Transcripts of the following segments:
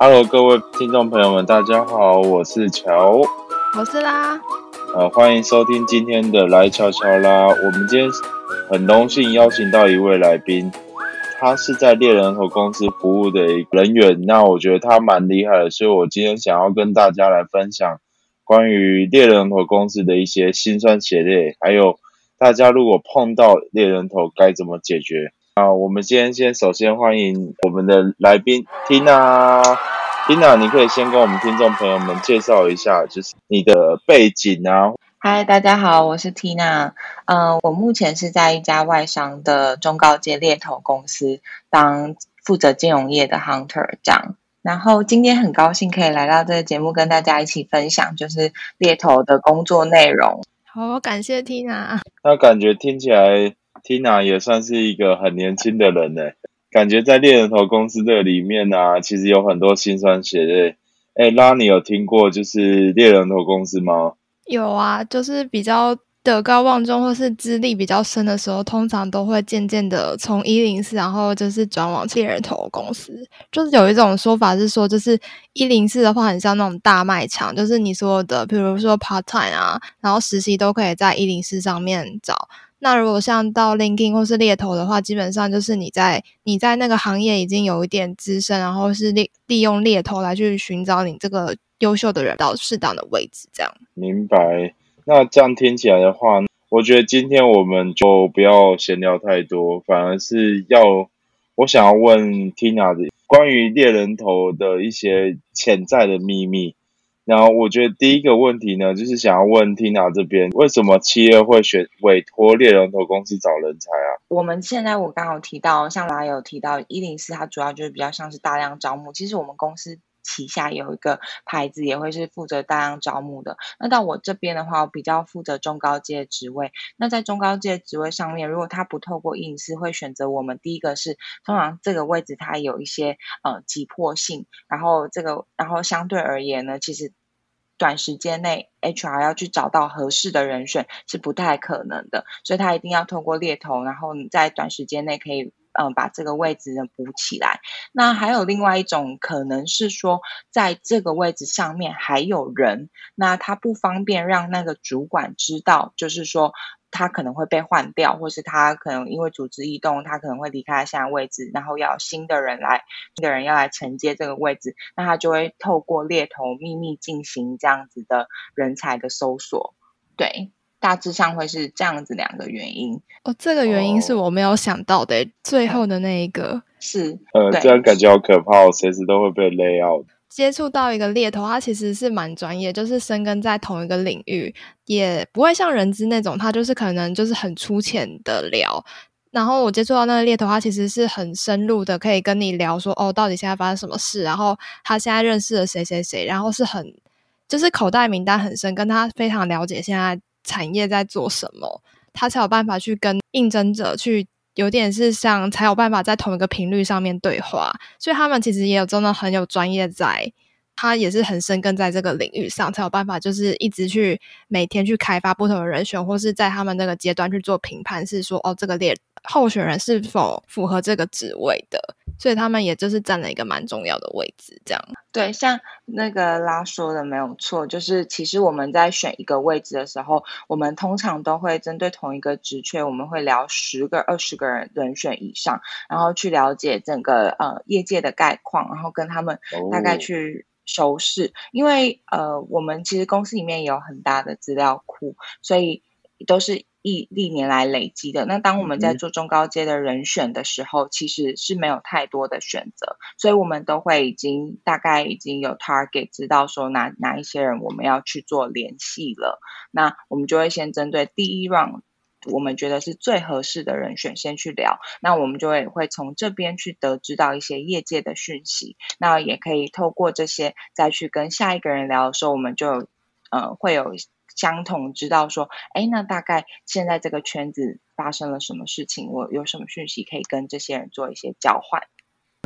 Hello，各位听众朋友们，大家好，我是乔，我是啦，呃，欢迎收听今天的来乔乔啦。我们今天很荣幸邀请到一位来宾，他是在猎人头公司服务的人员，那我觉得他蛮厉害的，所以我今天想要跟大家来分享关于猎人头公司的一些辛酸血泪，还有大家如果碰到猎人头该怎么解决。啊，我们今天先首先欢迎我们的来宾 Tina。Tina，你可以先跟我们听众朋友们介绍一下，就是你的背景啊。嗨，大家好，我是 Tina。嗯，我目前是在一家外商的中高阶猎头公司当负责金融业的 Hunter 这样。然后今天很高兴可以来到这个节目，跟大家一起分享就是猎头的工作内容。好，感谢 Tina。那感觉听起来。Tina 也算是一个很年轻的人呢，感觉在猎人头公司这里面呢，其实有很多辛酸血泪。哎，拉，你有听过就是猎人头公司吗？有啊，就是比较德高望重或是资历比较深的时候，通常都会渐渐的从一零四，然后就是转往猎人头公司。就是有一种说法是说，就是一零四的话，很像那种大卖场，就是你所有的，比如说 part time 啊，然后实习都可以在一零四上面找。那如果像到 l i n k i n 或是猎头的话，基本上就是你在你在那个行业已经有一点资深，然后是利利用猎头来去寻找你这个优秀的人到适当的位置，这样。明白。那这样听起来的话，我觉得今天我们就不要闲聊太多，反而是要我想要问 Tina 的关于猎人头的一些潜在的秘密。然后我觉得第一个问题呢，就是想要问 Tina 这边，为什么企业会选委托猎人头公司找人才啊？我们现在我刚好提到，像来有提到一零四，它主要就是比较像是大量招募。其实我们公司。旗下有一个牌子，也会是负责大量招募的。那到我这边的话，我比较负责中高阶职位。那在中高阶职位上面，如果他不透过隐私，会选择我们。第一个是，通常这个位置它有一些呃急迫性，然后这个，然后相对而言呢，其实短时间内 HR 要去找到合适的人选是不太可能的，所以他一定要透过猎头，然后在短时间内可以。嗯，把这个位置呢补起来。那还有另外一种可能是说，在这个位置上面还有人，那他不方便让那个主管知道，就是说他可能会被换掉，或是他可能因为组织异动，他可能会离开现在位置，然后要新的人来，新的人要来承接这个位置，那他就会透过猎头秘密进行这样子的人才的搜索，对。大致上会是这样子两个原因哦，这个原因是我没有想到的，最后的那一个是呃，这样感觉好可怕，随时都会被勒 out。接触到一个猎头，他其实是蛮专业，就是深耕在同一个领域，也不会像人资那种，他就是可能就是很粗浅的聊。然后我接触到那个猎头，他其实是很深入的，可以跟你聊说哦，到底现在发生什么事，然后他现在认识了谁谁谁，然后是很就是口袋名单很深，跟他非常了解现在。产业在做什么，他才有办法去跟应征者去，有点是像才有办法在同一个频率上面对话。所以他们其实也有真的很有专业，在他也是很深耕在这个领域上，才有办法就是一直去每天去开发不同的人选，或是在他们那个阶段去做评判，是说哦，这个猎候选人是否符合这个职位的。所以他们也就是占了一个蛮重要的位置，这样。对，像那个拉说的没有错，就是其实我们在选一个位置的时候，我们通常都会针对同一个职缺，我们会聊十个、二十个人人选以上，然后去了解整个呃业界的概况，然后跟他们大概去熟识。因为呃，我们其实公司里面有很大的资料库，所以都是。历历年来累积的，那当我们在做中高阶的人选的时候，其实是没有太多的选择，所以我们都会已经大概已经有 target，知道说哪哪一些人我们要去做联系了。那我们就会先针对第一 round 我们觉得是最合适的人选先去聊，那我们就会会从这边去得知到一些业界的讯息，那也可以透过这些再去跟下一个人聊的时候，我们就呃会有。相同知道说，哎，那大概现在这个圈子发生了什么事情？我有什么讯息可以跟这些人做一些交换？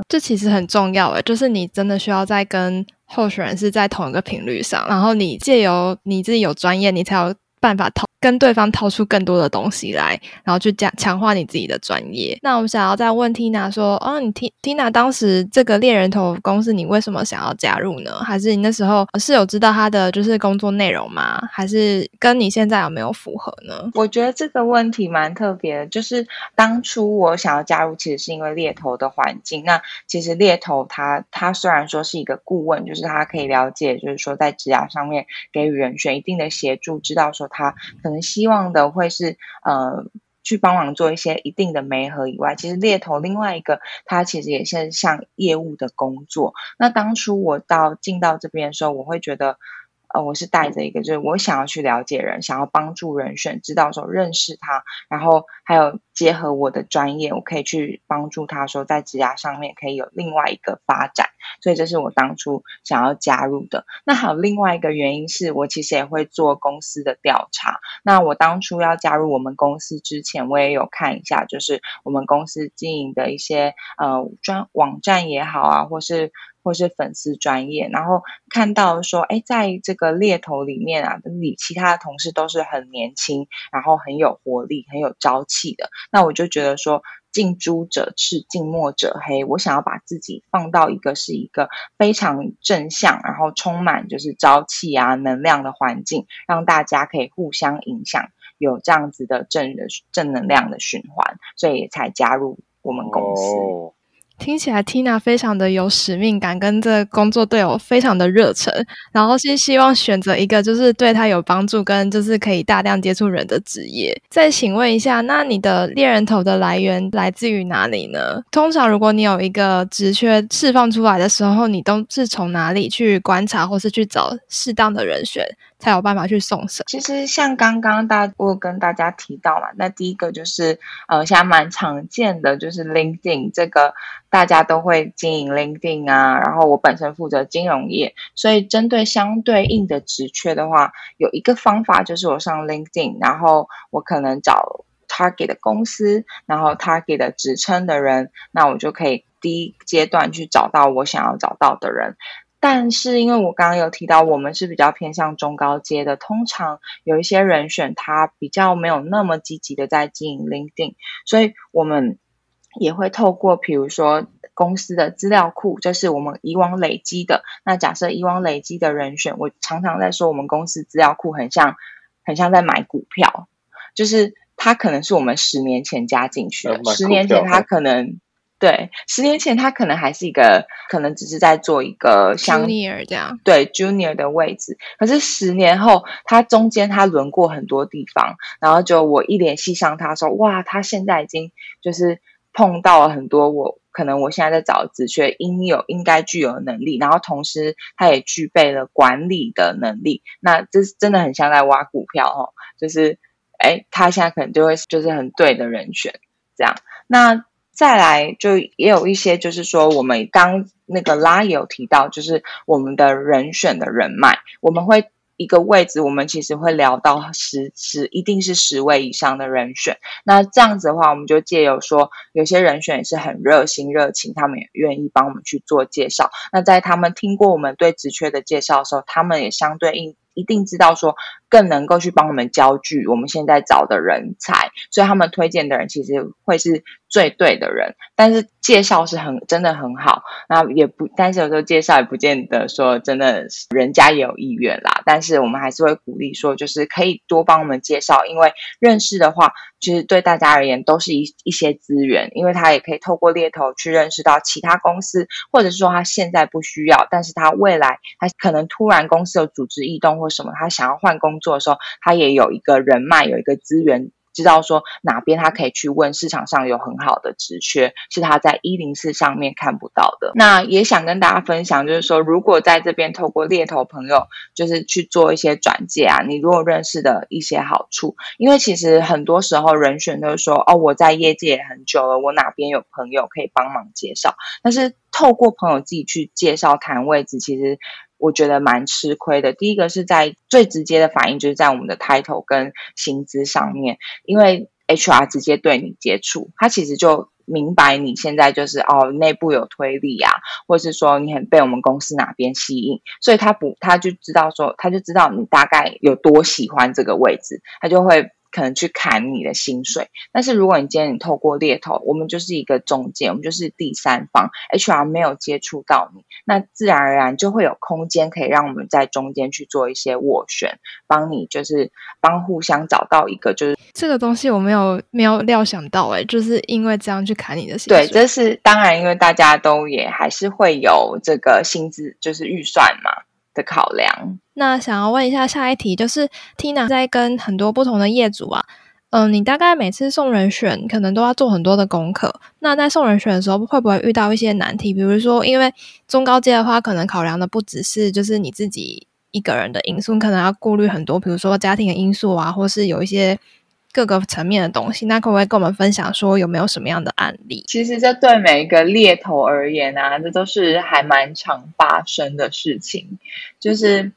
这其实很重要诶，就是你真的需要在跟候选人是在同一个频率上，然后你借由你自己有专业，你才有办法透跟对方掏出更多的东西来，然后去加强化你自己的专业。那我们想要再问 Tina 说，哦，你 T Tina 当时这个猎人头公司，你为什么想要加入呢？还是你那时候是有知道他的就是工作内容吗？还是跟你现在有没有符合呢？我觉得这个问题蛮特别的，就是当初我想要加入，其实是因为猎头的环境。那其实猎头他他虽然说是一个顾问，就是他可以了解，就是说在职涯上面给予人选一定的协助，知道说他希望的会是呃去帮忙做一些一定的媒合以外，其实猎头另外一个它其实也是像业务的工作。那当初我到进到这边的时候，我会觉得。呃，我是带着一个，就是我想要去了解人，想要帮助人选，知道说认识他，然后还有结合我的专业，我可以去帮助他说在职涯上面可以有另外一个发展，所以这是我当初想要加入的。那还有另外一个原因是我其实也会做公司的调查。那我当初要加入我们公司之前，我也有看一下，就是我们公司经营的一些呃专网站也好啊，或是。或是粉丝专业，然后看到说，哎，在这个猎头里面啊，你其他的同事都是很年轻，然后很有活力、很有朝气的。那我就觉得说，近朱者赤，近墨者黑。我想要把自己放到一个是一个非常正向，然后充满就是朝气啊、能量的环境，让大家可以互相影响，有这样子的正的正能量的循环，所以才加入我们公司。听起来 Tina 非常的有使命感，跟这工作队友非常的热忱，然后是希望选择一个就是对他有帮助，跟就是可以大量接触人的职业。再请问一下，那你的猎人头的来源来自于哪里呢？通常如果你有一个职缺释放出来的时候，你都是从哪里去观察，或是去找适当的人选？才有办法去送审。其实像刚刚大我跟大家提到嘛，那第一个就是呃，现在蛮常见的就是 LinkedIn 这个，大家都会经营 LinkedIn 啊。然后我本身负责金融业，所以针对相对应的职缺的话，有一个方法就是我上 LinkedIn，然后我可能找 Target 的公司，然后 Target 的职称的人，那我就可以第一阶段去找到我想要找到的人。但是，因为我刚刚有提到，我们是比较偏向中高阶的，通常有一些人选他比较没有那么积极的在经营 LinkedIn，所以我们也会透过，比如说公司的资料库，这是我们以往累积的。那假设以往累积的人选，我常常在说，我们公司资料库很像，很像在买股票，就是他可能是我们十年前加进去的，十年前他可能。对，十年前他可能还是一个，可能只是在做一个像 junior 这样，对 junior 的位置。可是十年后，他中间他轮过很多地方，然后就我一联系上他说，哇，他现在已经就是碰到了很多我可能我现在在找职缺应有应该具有的能力，然后同时他也具备了管理的能力。那这是真的很像在挖股票哦，就是哎，他现在可能就会就是很对的人选这样。那再来，就也有一些，就是说，我们刚那个拉也有提到，就是我们的人选的人脉，我们会一个位置，我们其实会聊到十十，一定是十位以上的人选。那这样子的话，我们就借由说，有些人选也是很热心热情，他们也愿意帮我们去做介绍。那在他们听过我们对职缺的介绍的时候，他们也相对应一定知道说。更能够去帮我们焦聚我们现在找的人才，所以他们推荐的人其实会是最对的人。但是介绍是很真的很好，那也不，但是有时候介绍也不见得说真的人家也有意愿啦。但是我们还是会鼓励说，就是可以多帮我们介绍，因为认识的话，其实对大家而言都是一一些资源，因为他也可以透过猎头去认识到其他公司，或者是说他现在不需要，但是他未来他可能突然公司有组织异动或什么，他想要换工。作的时候，他也有一个人脉，有一个资源，知道说哪边他可以去问市场上有很好的职缺，是他在一零四上面看不到的。那也想跟大家分享，就是说，如果在这边透过猎头朋友，就是去做一些转介啊，你如果认识的一些好处，因为其实很多时候人选都是说，哦，我在业界也很久了，我哪边有朋友可以帮忙介绍，但是透过朋友自己去介绍谈位置，其实。我觉得蛮吃亏的。第一个是在最直接的反应，就是在我们的 title 跟薪资上面，因为 HR 直接对你接触，他其实就明白你现在就是哦内部有推力啊，或是说你很被我们公司哪边吸引，所以他不他就知道说他就知道你大概有多喜欢这个位置，他就会。可能去砍你的薪水，但是如果你今天你透过猎头，我们就是一个中介，我们就是第三方，HR 没有接触到你，那自然而然就会有空间可以让我们在中间去做一些斡旋，帮你就是帮互相找到一个就是这个东西我没有没有料想到哎，就是因为这样去砍你的薪水，对，这是当然，因为大家都也还是会有这个薪资就是预算嘛。的考量。那想要问一下下一题，就是 Tina 在跟很多不同的业主啊，嗯，你大概每次送人选可能都要做很多的功课。那在送人选的时候，会不会遇到一些难题？比如说，因为中高阶的话，可能考量的不只是就是你自己一个人的因素，可能要顾虑很多，比如说家庭的因素啊，或是有一些。各个层面的东西，那可不可以跟我们分享说有没有什么样的案例？其实这对每一个猎头而言啊，这都是还蛮常发生的事情。就是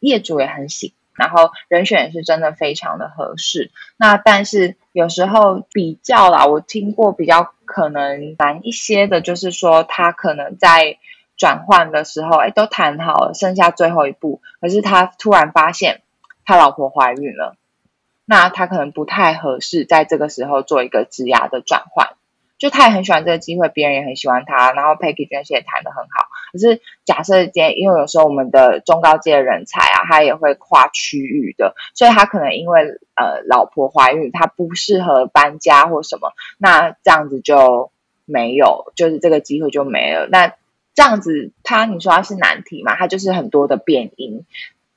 业主也很喜，然后人选也是真的非常的合适。那但是有时候比较啦，我听过比较可能难一些的，就是说他可能在转换的时候，哎，都谈好了，剩下最后一步，可是他突然发现他老婆怀孕了。那他可能不太合适在这个时候做一个职涯的转换，就他也很喜欢这个机会，别人也很喜欢他，然后 package 那些也谈得很好。可是假设今天，因为有时候我们的中高阶的人才啊，他也会跨区域的，所以他可能因为呃老婆怀孕，他不适合搬家或什么，那这样子就没有，就是这个机会就没了。那这样子，他你说他是难题嘛？他就是很多的变因。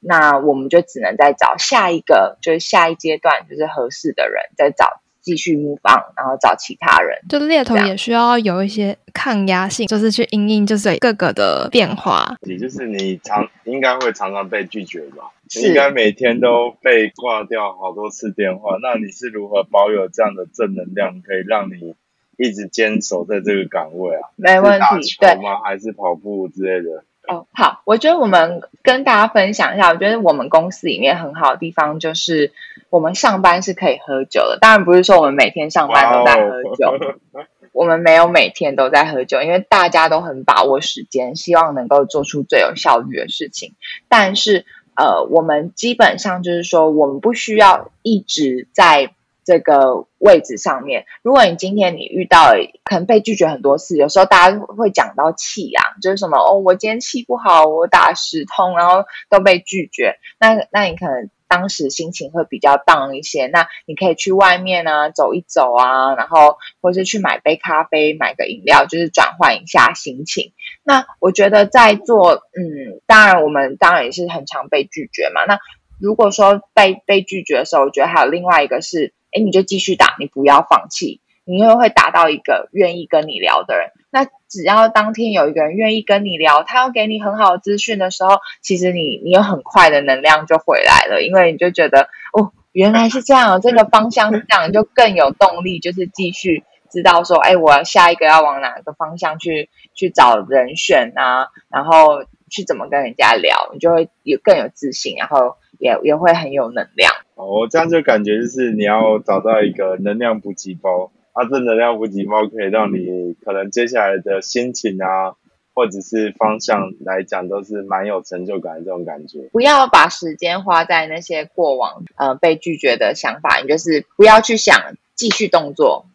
那我们就只能再找下一个，就是下一阶段就是合适的人，再找继续模仿，然后找其他人。就猎头也需要有一些抗压性，就是去应应就是各个的变化。也就是你常应该会常常被拒绝吧？应该每天都被挂掉好多次电话。那你是如何保有这样的正能量，可以让你一直坚守在这个岗位啊？没问题，对吗？还是跑步之类的？哦，好，我觉得我们跟大家分享一下，我觉得我们公司里面很好的地方就是，我们上班是可以喝酒的。当然不是说我们每天上班都在喝酒，我们没有每天都在喝酒，因为大家都很把握时间，希望能够做出最有效率的事情。但是，呃，我们基本上就是说，我们不需要一直在。这个位置上面，如果你今天你遇到可能被拒绝很多次，有时候大家会讲到气啊，就是什么哦，我今天气不好，我打十通，然后都被拒绝，那那你可能当时心情会比较 down 一些，那你可以去外面啊走一走啊，然后或是去买杯咖啡，买个饮料，就是转换一下心情。那我觉得在做，嗯，当然我们当然也是很常被拒绝嘛。那如果说被被拒绝的时候，我觉得还有另外一个是。哎，你就继续打，你不要放弃，你又会打到一个愿意跟你聊的人。那只要当天有一个人愿意跟你聊，他要给你很好的资讯的时候，其实你你有很快的能量就回来了，因为你就觉得哦，原来是这样，这个方向是这样，就更有动力，就是继续知道说，哎，我下一个要往哪个方向去去找人选啊，然后去怎么跟人家聊，你就会有更有自信，然后。也也会很有能量哦，我这样就感觉就是你要找到一个能量补给包，啊，这能量补给包可以让你可能接下来的心情啊，或者是方向来讲都是蛮有成就感的这种感觉。不要把时间花在那些过往呃被拒绝的想法，你就是不要去想继续动作，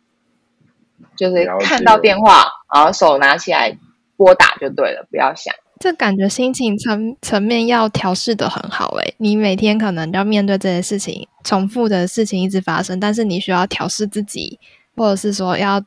就是看到电话然后手拿起来拨打就对了，不要想。这感觉心情层层面要调试的很好诶，你每天可能要面对这些事情，重复的事情一直发生，但是你需要调试自己，或者是说要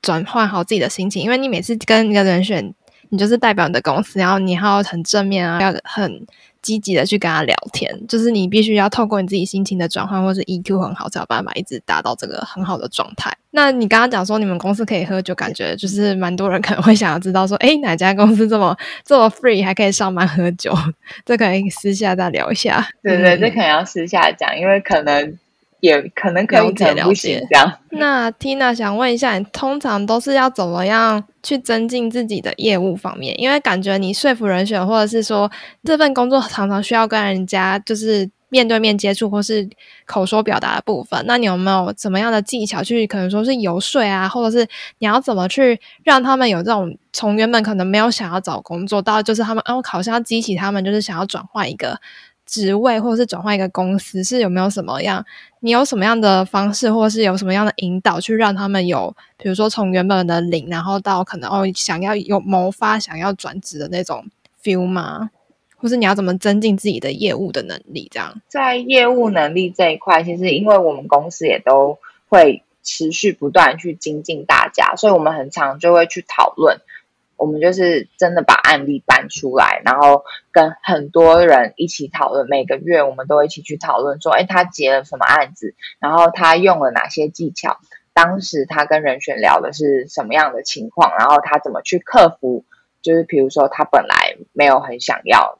转换好自己的心情，因为你每次跟一个人选，你就是代表你的公司，然后你还要很正面啊，要很。积极的去跟他聊天，就是你必须要透过你自己心情的转换，或是 EQ 很好，才有办法一直达到这个很好的状态。那你刚刚讲说你们公司可以喝酒，感觉就是蛮多人可能会想要知道说，哎，哪家公司这么这么 free 还可以上班喝酒？这可以私下再聊一下。对对，这可能要私下讲，因为可能。也可能可以了解这样。那 Tina 想问一下，你通常都是要怎么样去增进自己的业务方面？因为感觉你说服人选，或者是说这份工作常常需要跟人家就是面对面接触或是口说表达的部分。那你有没有怎么样的技巧去可能说是游说啊，或者是你要怎么去让他们有这种从原本可能没有想要找工作到就是他们哦，好像要激起他们就是想要转换一个。职位或者是转换一个公司，是有没有什么样？你有什么样的方式，或是有什么样的引导，去让他们有，比如说从原本的零，然后到可能哦想要有谋发、想要转职的那种 feel 吗？或是你要怎么增进自己的业务的能力？这样在业务能力这一块，其实因为我们公司也都会持续不断去精进大家，所以我们很常就会去讨论。我们就是真的把案例搬出来，然后跟很多人一起讨论。每个月我们都一起去讨论，说：“哎，他结了什么案子？然后他用了哪些技巧？当时他跟人选聊的是什么样的情况？然后他怎么去克服？就是比如说他本来没有很想要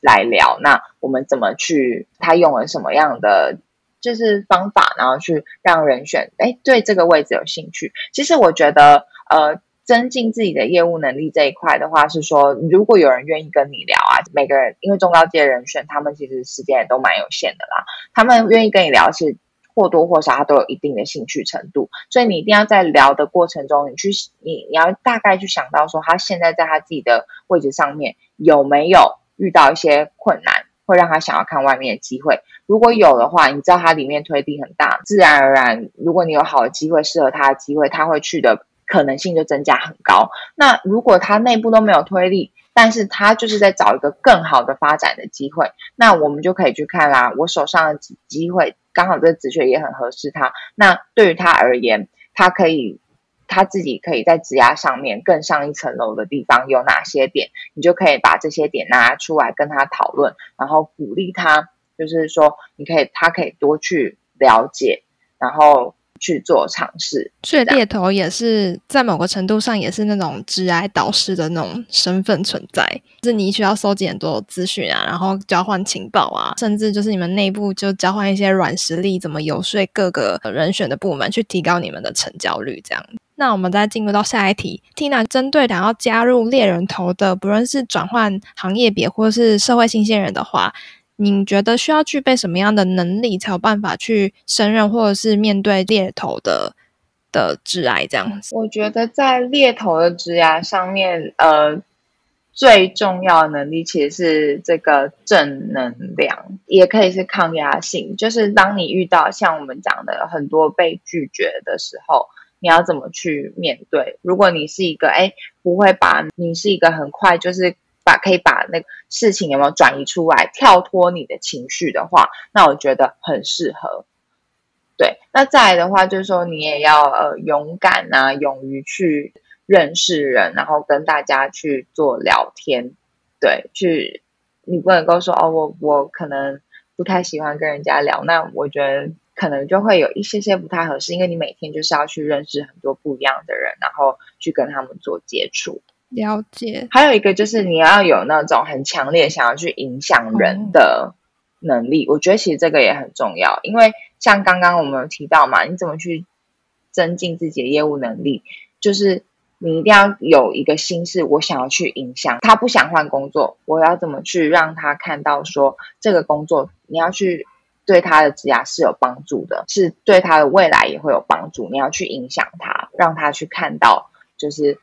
来聊，那我们怎么去？他用了什么样的就是方法，然后去让人选哎对这个位置有兴趣？其实我觉得呃。”增进自己的业务能力这一块的话，是说如果有人愿意跟你聊啊，每个人因为中高阶人选，他们其实时间也都蛮有限的啦。他们愿意跟你聊，是或多或少他都有一定的兴趣程度，所以你一定要在聊的过程中，你去你你要大概去想到说，他现在在他自己的位置上面有没有遇到一些困难，会让他想要看外面的机会。如果有的话，你知道他里面推力很大，自然而然，如果你有好的机会，适合他的机会，他会去的。可能性就增加很高。那如果他内部都没有推力，但是他就是在找一个更好的发展的机会，那我们就可以去看啦。我手上的机会刚好这个职缺也很合适他。那对于他而言，他可以他自己可以在职涯上面更上一层楼的地方有哪些点？你就可以把这些点拿出来跟他讨论，然后鼓励他，就是说你可以他可以多去了解，然后。去做尝试，所以猎头也是在某个程度上也是那种直癌导师的那种身份存在，就是你需要搜集很多资讯啊，然后交换情报啊，甚至就是你们内部就交换一些软实力，怎么游说各个人选的部门去提高你们的成交率。这样，那我们再进入到下一题，Tina 针对想要加入猎人头的，不论是转换行业别或是社会新鲜人的话。你觉得需要具备什么样的能力，才有办法去胜任或者是面对猎头的的挚爱这样子？我觉得在猎头的职涯上面，呃，最重要的能力其实是这个正能量，也可以是抗压性。就是当你遇到像我们讲的很多被拒绝的时候，你要怎么去面对？如果你是一个哎，不会把你是一个很快就是。把可以把那个事情有没有转移出来，跳脱你的情绪的话，那我觉得很适合。对，那再来的话就是说，你也要呃勇敢啊，勇于去认识人，然后跟大家去做聊天。对，去你不能够说哦，我我可能不太喜欢跟人家聊，那我觉得可能就会有一些些不太合适，因为你每天就是要去认识很多不一样的人，然后去跟他们做接触。了解，还有一个就是你要有那种很强烈想要去影响人的能力，我觉得其实这个也很重要。因为像刚刚我们有提到嘛，你怎么去增进自己的业务能力？就是你一定要有一个心事，我想要去影响他，不想换工作，我要怎么去让他看到说这个工作你要去对他的职业是有帮助的，是对他的未来也会有帮助。你要去影响他，让他去看到就是。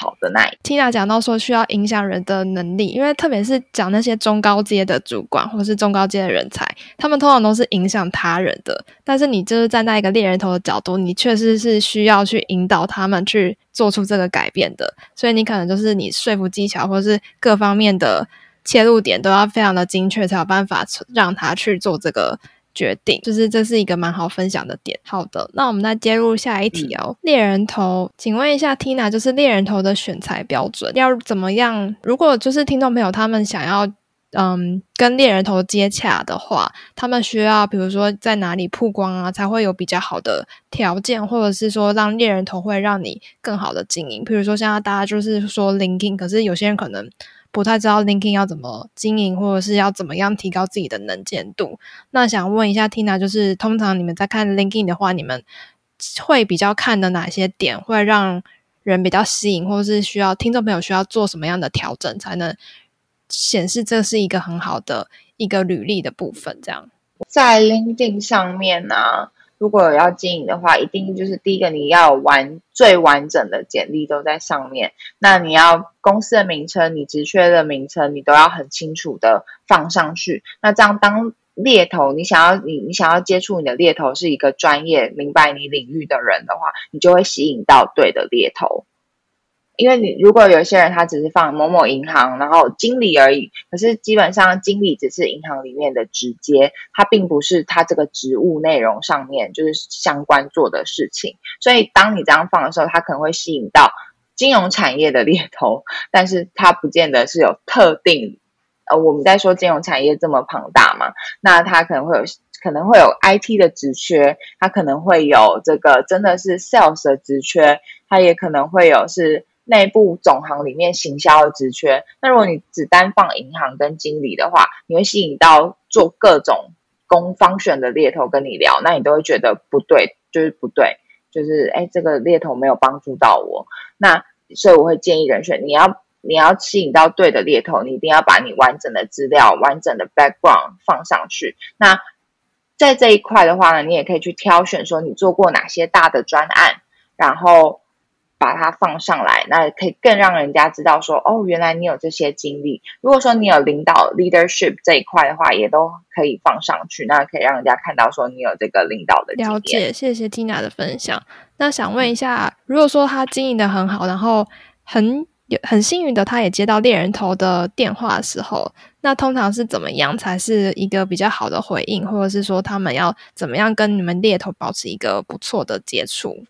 好的那 Tina 讲到说需要影响人的能力，因为特别是讲那些中高阶的主管或者是中高阶的人才，他们通常都是影响他人的。但是你就是站在一个猎人头的角度，你确实是需要去引导他们去做出这个改变的。所以你可能就是你说服技巧或者是各方面的切入点都要非常的精确，才有办法让他去做这个。决定就是这是一个蛮好分享的点。好的，那我们再接入下一题哦。猎人头，请问一下 Tina，就是猎人头的选材标准要怎么样？如果就是听众朋友他们想要嗯跟猎人头接洽的话，他们需要比如说在哪里曝光啊，才会有比较好的条件，或者是说让猎人头会让你更好的经营？比如说现在大家就是说 LinkedIn，可是有些人可能。不太知道 LinkedIn 要怎么经营，或者是要怎么样提高自己的能见度。那想问一下 Tina，就是通常你们在看 LinkedIn 的话，你们会比较看的哪些点会让人比较吸引，或者是需要听众朋友需要做什么样的调整，才能显示这是一个很好的一个履历的部分？这样。在 LinkedIn 上面呢，如果要经营的话，一定就是第一个你要完最完整的简历都在上面。那你要公司的名称、你职缺的名称，你都要很清楚的放上去。那这样当猎头，你想要你你想要接触你的猎头是一个专业、明白你领域的人的话，你就会吸引到对的猎头。因为你如果有些人他只是放某某银行，然后经理而已，可是基本上经理只是银行里面的直接，他并不是他这个职务内容上面就是相关做的事情。所以当你这样放的时候，他可能会吸引到金融产业的猎头，但是他不见得是有特定。呃，我们在说金融产业这么庞大嘛，那他可能会有可能会有 IT 的职缺，他可能会有这个真的是 sales 的职缺，他也可能会有是。内部总行里面行销的职缺，那如果你只单放银行跟经理的话，你会吸引到做各种工方选的猎头跟你聊，那你都会觉得不对，就是不对，就是哎，这个猎头没有帮助到我。那所以我会建议人选，你要你要吸引到对的猎头，你一定要把你完整的资料、完整的 background 放上去。那在这一块的话呢，你也可以去挑选说你做过哪些大的专案，然后。把它放上来，那可以更让人家知道说，哦，原来你有这些经历。如果说你有领导 leadership 这一块的话，也都可以放上去，那可以让人家看到说你有这个领导的了解。谢谢 Tina 的分享。那想问一下，如果说他经营的很好，然后很有很幸运的，他也接到猎人头的电话的时候，那通常是怎么样才是一个比较好的回应，或者是说他们要怎么样跟你们猎头保持一个不错的接触？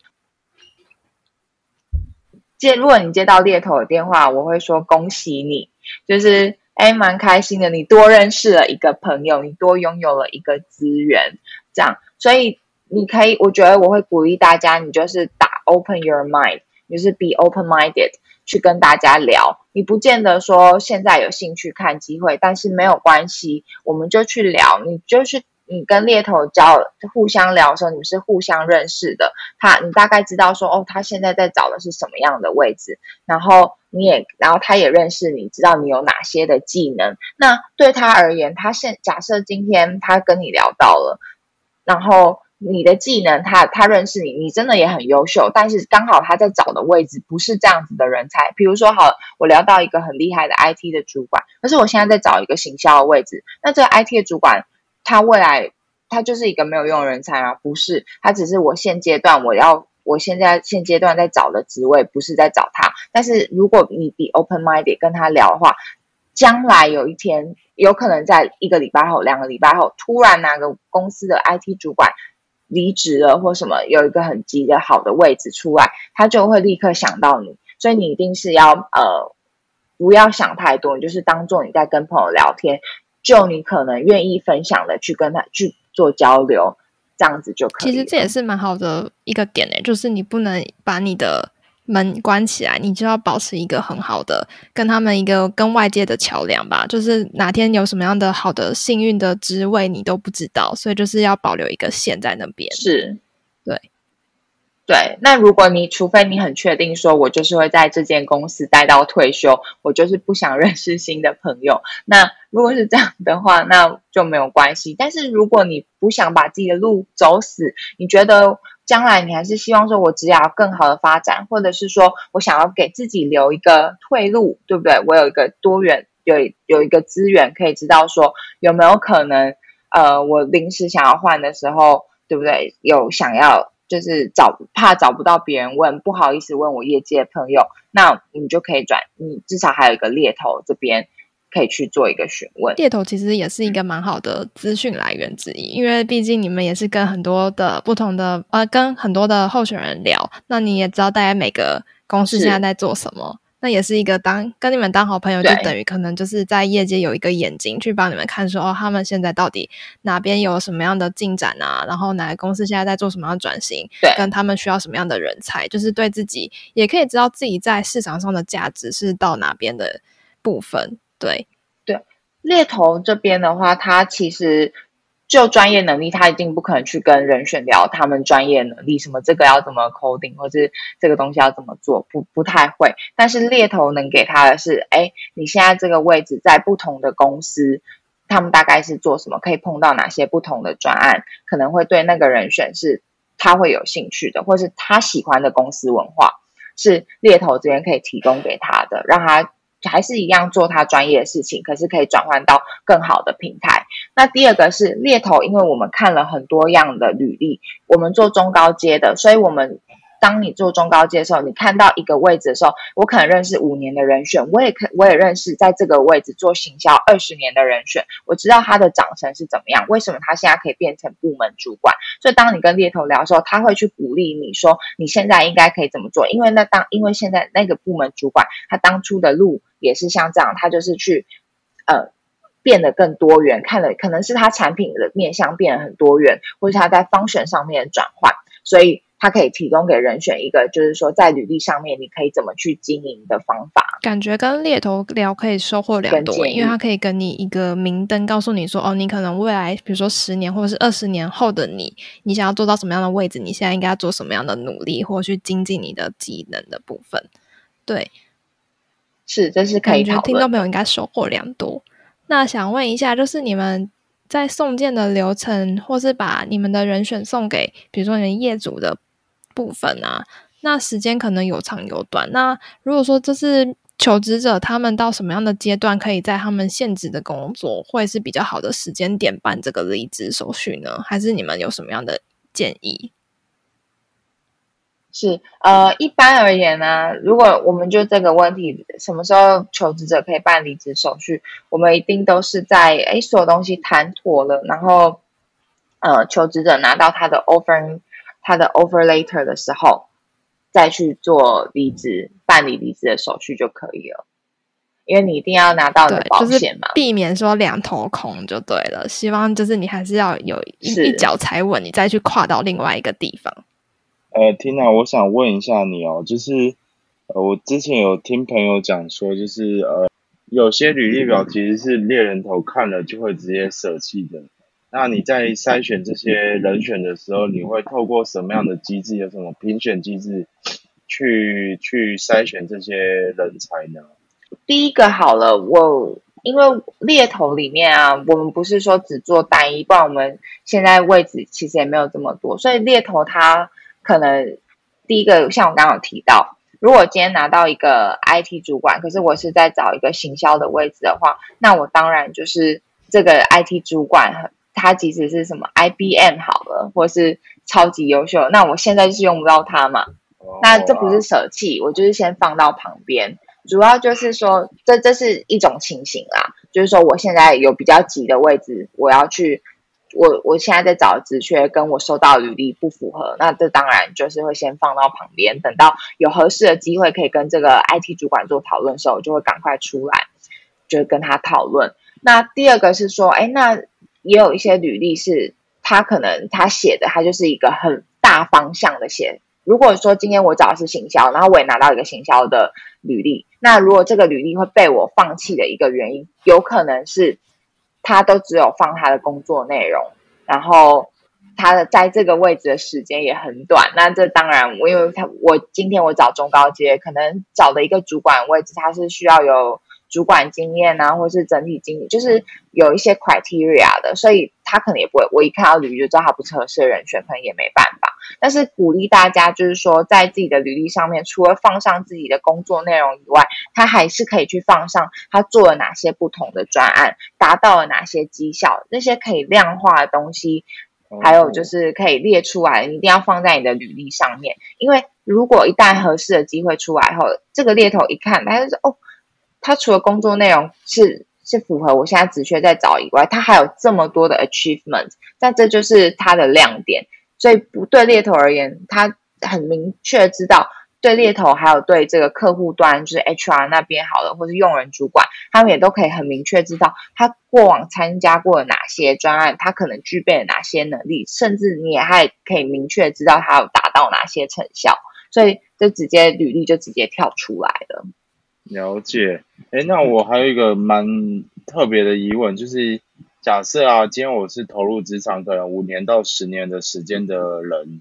接，如果你接到猎头的电话，我会说恭喜你，就是哎，蛮开心的，你多认识了一个朋友，你多拥有了一个资源，这样，所以你可以，我觉得我会鼓励大家，你就是打 open your mind，就是 be open minded 去跟大家聊，你不见得说现在有兴趣看机会，但是没有关系，我们就去聊，你就是。你跟猎头交互相聊的时候，你们是互相认识的。他，你大概知道说，哦，他现在在找的是什么样的位置，然后你也，然后他也认识你，知道你有哪些的技能。那对他而言，他现假设今天他跟你聊到了，然后你的技能，他他认识你，你真的也很优秀，但是刚好他在找的位置不是这样子的人才。比如说，好，我聊到一个很厉害的 IT 的主管，可是我现在在找一个行销的位置，那这个 IT 的主管。他未来，他就是一个没有用的人才啊？不是，他只是我现阶段我要，我现在现阶段在找的职位，不是在找他。但是如果你比 open minded 跟他聊的话，将来有一天，有可能在一个礼拜后、两个礼拜后，突然哪个公司的 IT 主管离职了，或什么有一个很急的好的位置出来，他就会立刻想到你。所以你一定是要呃，不要想太多，你就是当做你在跟朋友聊天。就你可能愿意分享的去跟他去做交流，这样子就可以。其实这也是蛮好的一个点诶，就是你不能把你的门关起来，你就要保持一个很好的跟他们一个跟外界的桥梁吧。就是哪天有什么样的好的幸运的职位你都不知道，所以就是要保留一个线在那边。是，对。对，那如果你除非你很确定说，我就是会在这间公司待到退休，我就是不想认识新的朋友。那如果是这样的话，那就没有关系。但是如果你不想把自己的路走死，你觉得将来你还是希望说我只要更好的发展，或者是说我想要给自己留一个退路，对不对？我有一个多元，有有一个资源可以知道说有没有可能，呃，我临时想要换的时候，对不对？有想要。就是找怕找不到别人问，不好意思问我业界朋友，那你就可以转，你至少还有一个猎头这边可以去做一个询问。猎头其实也是一个蛮好的资讯来源之一，因为毕竟你们也是跟很多的不同的呃，跟很多的候选人聊，那你也知道大家每个公司现在在做什么。那也是一个当跟你们当好朋友，就等于可能就是在业界有一个眼睛去帮你们看，说哦，他们现在到底哪边有什么样的进展啊？然后哪个公司现在在做什么样的转型？对，跟他们需要什么样的人才，就是对自己也可以知道自己在市场上的价值是到哪边的部分。对，对，猎头这边的话，它其实。就专业能力，他一定不可能去跟人选聊他们专业能力，什么这个要怎么 coding，或是这个东西要怎么做，不不太会。但是猎头能给他的是，哎，你现在这个位置在不同的公司，他们大概是做什么，可以碰到哪些不同的专案，可能会对那个人选是他会有兴趣的，或是他喜欢的公司文化，是猎头这边可以提供给他的，让他还是一样做他专业的事情，可是可以转换到更好的平台。那第二个是猎头，因为我们看了很多样的履历，我们做中高阶的，所以我们。当你做中高阶的时候，你看到一个位置的时候，我可能认识五年的人选，我也可我也认识在这个位置做行销二十年的人选，我知道他的长成是怎么样，为什么他现在可以变成部门主管。所以当你跟猎头聊的时候，他会去鼓励你说你现在应该可以怎么做，因为那当因为现在那个部门主管他当初的路也是像这样，他就是去呃变得更多元，看了可能是他产品的面向变得很多元，或是他在方选上面的转换，所以。它可以提供给人选一个，就是说在履历上面你可以怎么去经营的方法。感觉跟猎头聊可以收获良多，因为他可以跟你一个明灯，告诉你说，哦，你可能未来比如说十年或者是二十年后的你，你想要做到什么样的位置，你现在应该要做什么样的努力，或去精进你的技能的部分。对，是，这是可以。感觉听众朋友应该收获良多。那想问一下，就是你们在送件的流程，或是把你们的人选送给，比如说你们业主的。部分啊，那时间可能有长有短。那如果说这是求职者，他们到什么样的阶段，可以在他们现职的工作，会是比较好的时间点办这个离职手续呢？还是你们有什么样的建议？是呃，一般而言呢，如果我们就这个问题，什么时候求职者可以办离职手续？我们一定都是在哎，所有东西谈妥了，然后呃，求职者拿到他的 offer。他的 offer later 的时候，再去做离职办理离职的手续就可以了，因为你一定要拿到的保险嘛，避免说两头空就对了。希望就是你还是要有一一脚踩稳，你再去跨到另外一个地方。呃，Tina，我想问一下你哦，就是呃，我之前有听朋友讲说，就是呃，有些履历表其实是猎人头看了就会直接舍弃的。那你在筛选这些人选的时候，你会透过什么样的机制？有什么评选机制去去筛选这些人才呢？第一个好了，我因为猎头里面啊，我们不是说只做单一，不然我们现在位置其实也没有这么多，所以猎头它可能第一个像我刚刚提到，如果今天拿到一个 IT 主管，可是我是在找一个行销的位置的话，那我当然就是这个 IT 主管。他即使是什么 IBM 好了，或是超级优秀，那我现在就是用不到他嘛。那这不是舍弃，我就是先放到旁边。主要就是说，这这是一种情形啦，就是说我现在有比较急的位置，我要去，我我现在在找职缺，跟我收到履历不符合，那这当然就是会先放到旁边，等到有合适的机会可以跟这个 IT 主管做讨论的时候，我就会赶快出来，就跟他讨论。那第二个是说，哎，那。也有一些履历是他可能他写的，他就是一个很大方向的写。如果说今天我找的是行销，然后我也拿到一个行销的履历，那如果这个履历会被我放弃的一个原因，有可能是他都只有放他的工作内容，然后他的在这个位置的时间也很短。那这当然，我因为他我今天我找中高阶，可能找的一个主管位置，他是需要有。主管经验啊，或是整体经理，就是有一些 criteria 的，所以他可能也不会。我一看到履历就知道他不是合适的人选，可能也没办法。但是鼓励大家，就是说在自己的履历上面，除了放上自己的工作内容以外，他还是可以去放上他做了哪些不同的专案，达到了哪些绩效，那些可以量化的东西，还有就是可以列出来，一定要放在你的履历上面。因为如果一旦合适的机会出来后，这个猎头一看，他就说哦。他除了工作内容是是符合我现在职缺在找以外，他还有这么多的 achievement，那这就是他的亮点。所以不对猎头而言，他很明确知道对猎头还有对这个客户端，就是 HR 那边好了，或是用人主管，他们也都可以很明确知道他过往参加过哪些专案，他可能具备哪些能力，甚至你也还可以明确知道他有达到哪些成效，所以就直接履历就直接跳出来了。了解，哎，那我还有一个蛮特别的疑问，就是假设啊，今天我是投入职场可能五年到十年的时间的人，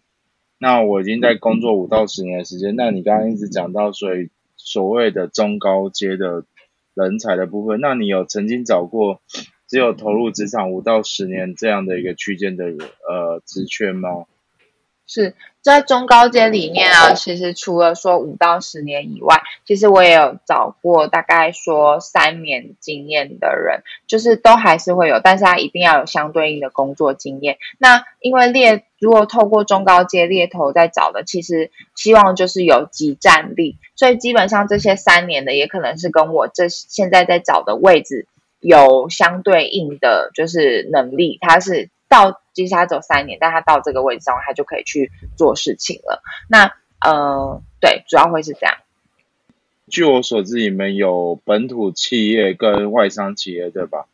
那我已经在工作五到十年的时间，那你刚刚一直讲到所以所谓的中高阶的人才的部分，那你有曾经找过只有投入职场五到十年这样的一个区间的呃职缺吗？是在中高阶里面啊，其实除了说五到十年以外，其实我也有找过大概说三年经验的人，就是都还是会有，但是他一定要有相对应的工作经验。那因为猎如果透过中高阶猎头在找的，其实希望就是有集战力，所以基本上这些三年的也可能是跟我这现在在找的位置有相对应的就是能力，他是。到其实他走三年，但他到这个位置上，他就可以去做事情了。那呃，对，主要会是这样。据我所知，你们有本土企业跟外商企业，对吧？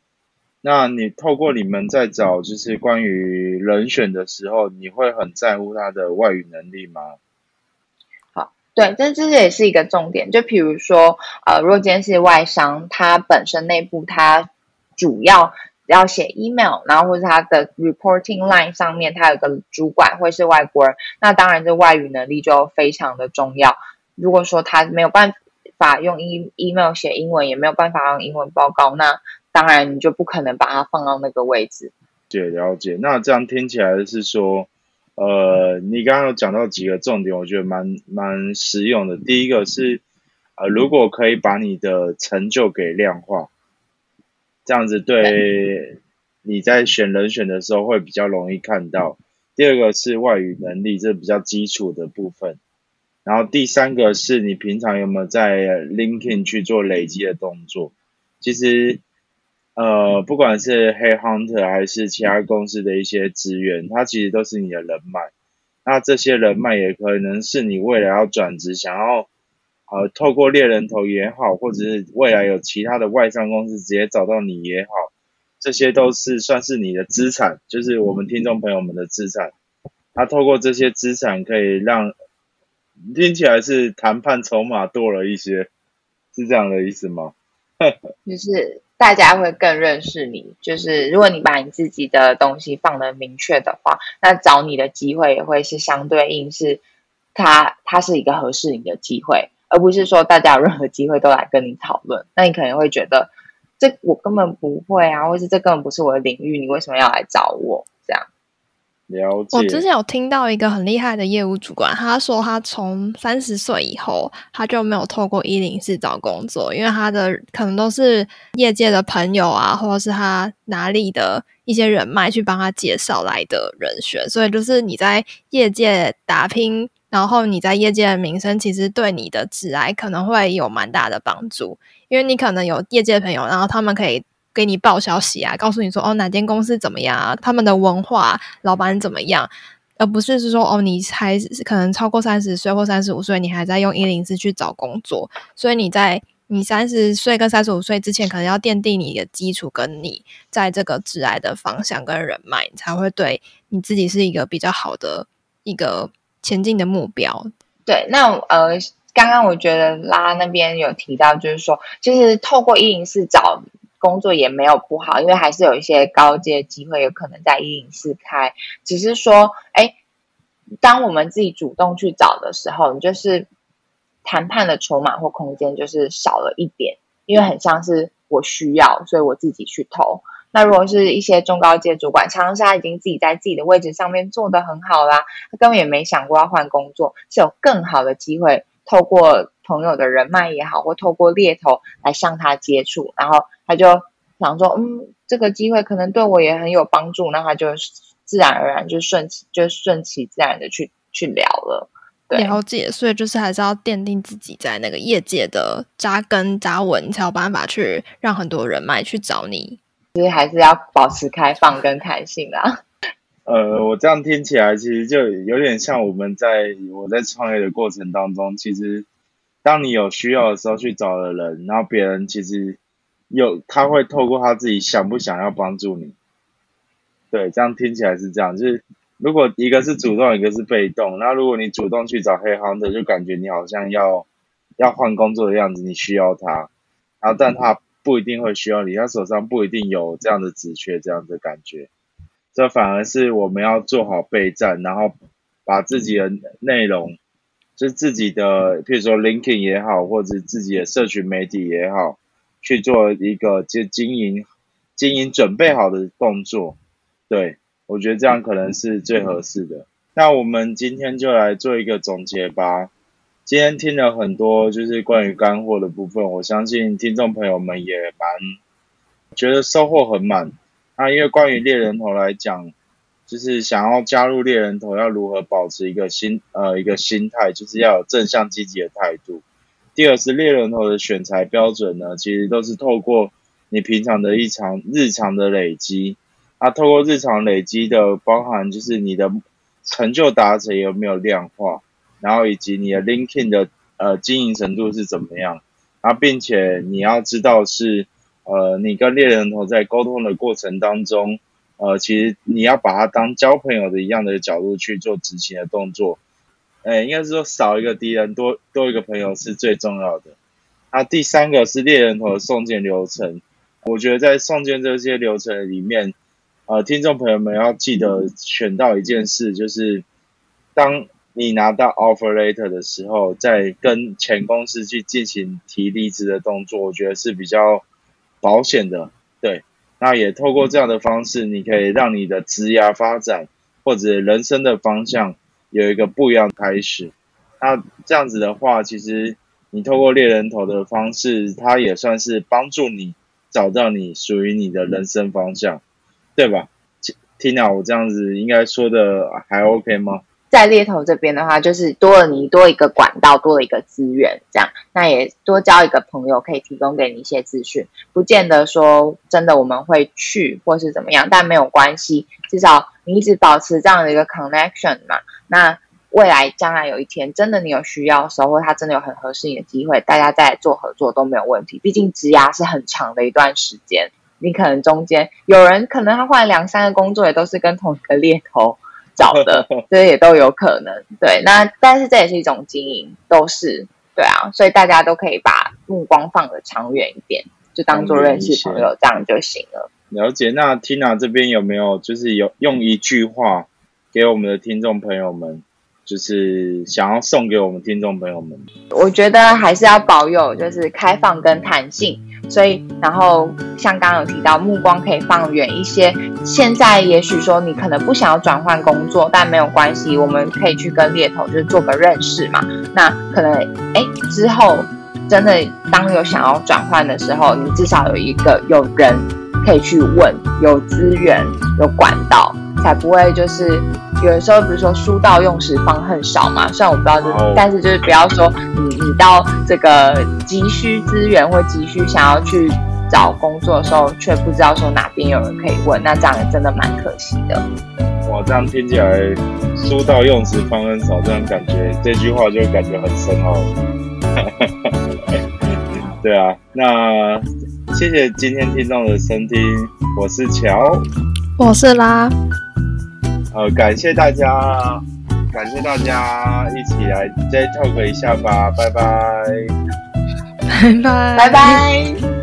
那你透过你们在找，就是关于人选的时候，你会很在乎他的外语能力吗？好，对，但这也是一个重点。就比如说，呃，如果今天是外商，它本身内部它主要。要写 email，然后或者他的 reporting line 上面，他有个主管会是外国人，那当然这外语能力就非常的重要。如果说他没有办法用 e email 写英文，也没有办法用英文报告，那当然你就不可能把它放到那个位置。解了解，那这样听起来是说，呃，你刚刚有讲到几个重点，我觉得蛮蛮实用的。第一个是，呃，如果可以把你的成就给量化。这样子对你在选人选的时候会比较容易看到。第二个是外语能力，这比较基础的部分。然后第三个是你平常有没有在 LinkedIn 去做累积的动作。其实，呃，不管是 Hey Hunter 还是其他公司的一些资源，它其实都是你的人脉。那这些人脉也可能是你未来要转职想要。呃，透过猎人头也好，或者是未来有其他的外商公司直接找到你也好，这些都是算是你的资产，就是我们听众朋友们的资产。他透过这些资产，可以让听起来是谈判筹码多了一些，是这样的意思吗？就是大家会更认识你，就是如果你把你自己的东西放的明确的话，那找你的机会也会是相对应，是它它是一个合适你的机会。而不是说大家有任何机会都来跟你讨论，那你可能会觉得这我根本不会啊，或是这根本不是我的领域，你为什么要来找我？这样了解。我之前有听到一个很厉害的业务主管，他说他从三十岁以后，他就没有透过一零四找工作，因为他的可能都是业界的朋友啊，或者是他哪里的一些人脉去帮他介绍来的人选，所以就是你在业界打拼。然后你在业界的名声，其实对你的职来可能会有蛮大的帮助，因为你可能有业界朋友，然后他们可以给你报消息啊，告诉你说哦哪间公司怎么样啊，他们的文化、老板怎么样，而不是是说哦你还可能超过三十岁或三十五岁，你还在用一零四去找工作，所以你在你三十岁跟三十五岁之前，可能要奠定你的基础，跟你在这个职来的方向跟人脉，你才会对你自己是一个比较好的一个。前进的目标，对，那呃，刚刚我觉得拉那边有提到，就是说，其实透过一零四找工作也没有不好，因为还是有一些高阶机会有可能在一零四开，只是说，哎，当我们自己主动去找的时候，你就是谈判的筹码或空间就是少了一点，因为很像是我需要，所以我自己去投。那如果是一些中高阶主管，常常他已经自己在自己的位置上面做得很好啦，他根本也没想过要换工作，是有更好的机会，透过朋友的人脉也好，或透过猎头来向他接触，然后他就想说，嗯，这个机会可能对我也很有帮助，那他就自然而然就顺其就顺其自然的去去聊了。了解，所以就是还是要奠定自己在那个业界的扎根扎稳，才有办法去让很多人脉去找你。其实还是要保持开放跟弹性啦。呃，我这样听起来，其实就有点像我们在我在创业的过程当中，其实当你有需要的时候去找了人，然后别人其实有他会透过他自己想不想要帮助你。对，这样听起来是这样，就是如果一个是主动，一个是被动，那如果你主动去找黑行的，就感觉你好像要要换工作的样子，你需要他，然后但他。不一定会需要你，他手上不一定有这样的职缺，这样的感觉。这反而是我们要做好备战，然后把自己的内容，就自己的，譬如说 LinkedIn 也好，或者自己的社群媒体也好，去做一个就经营经营准备好的动作。对我觉得这样可能是最合适的。那我们今天就来做一个总结吧。今天听了很多就是关于干货的部分，我相信听众朋友们也蛮觉得收获很满。那因为关于猎人头来讲，就是想要加入猎人头，要如何保持一个心呃一个心态，就是要有正向积极的态度。第二是猎人头的选材标准呢，其实都是透过你平常的一场日常的累积。啊，透过日常累积的包含就是你的。成就达成有没有量化，然后以及你的 LinkedIn 的呃经营程度是怎么样，然后并且你要知道是呃你跟猎人头在沟通的过程当中，呃其实你要把它当交朋友的一样的角度去做执行的动作，哎应该是说少一个敌人多多一个朋友是最重要的。那第三个是猎人头的送件流程，我觉得在送件这些流程里面。呃，听众朋友们要记得选到一件事，就是当你拿到 offer later 的时候，在跟前公司去进行提离职的动作，我觉得是比较保险的。对，那也透过这样的方式，你可以让你的职涯发展或者人生的方向有一个不一样的开始。那这样子的话，其实你透过猎人头的方式，它也算是帮助你找到你属于你的人生方向。对吧？Tina，我这样子应该说的还 OK 吗？在猎头这边的话，就是多了你多一个管道，多了一个资源，这样那也多交一个朋友，可以提供给你一些资讯。不见得说真的我们会去或是怎么样，但没有关系，至少你一直保持这样的一个 connection 嘛。那未来将来有一天真的你有需要的时候，或他真的有很合适你的机会，大家再做合作都没有问题。毕竟职涯是很长的一段时间。你可能中间有人可能他换两三个工作，也都是跟同一个猎头找的，这些也都有可能。对，那但是这也是一种经营，都是对啊，所以大家都可以把目光放得长远一点，就当做认识朋友这样就行了。了解。那 Tina 这边有没有就是有用一句话给我们的听众朋友们，就是想要送给我们听众朋友们？我觉得还是要保有就是开放跟弹性。所以，然后像刚刚有提到，目光可以放远一些。现在也许说你可能不想要转换工作，但没有关系，我们可以去跟猎头就是做个认识嘛。那可能哎之后真的当有想要转换的时候，你至少有一个有人可以去问，有资源有管道，才不会就是有的时候比如说书到用时方恨少嘛。虽然我不知道这，但是就是不要说你你到这个。急需资源或急需想要去找工作的时候，却不知道说哪边有人可以问，那这样也真的蛮可惜的。哇，这样听起来“书到用时方恨少”，这样感觉这句话就感觉很深奥。对啊，那谢谢今天听众的收听，我是乔，我是拉，呃，感谢大家，感谢大家一起来再 talk 一下吧，拜拜。拜拜，拜拜。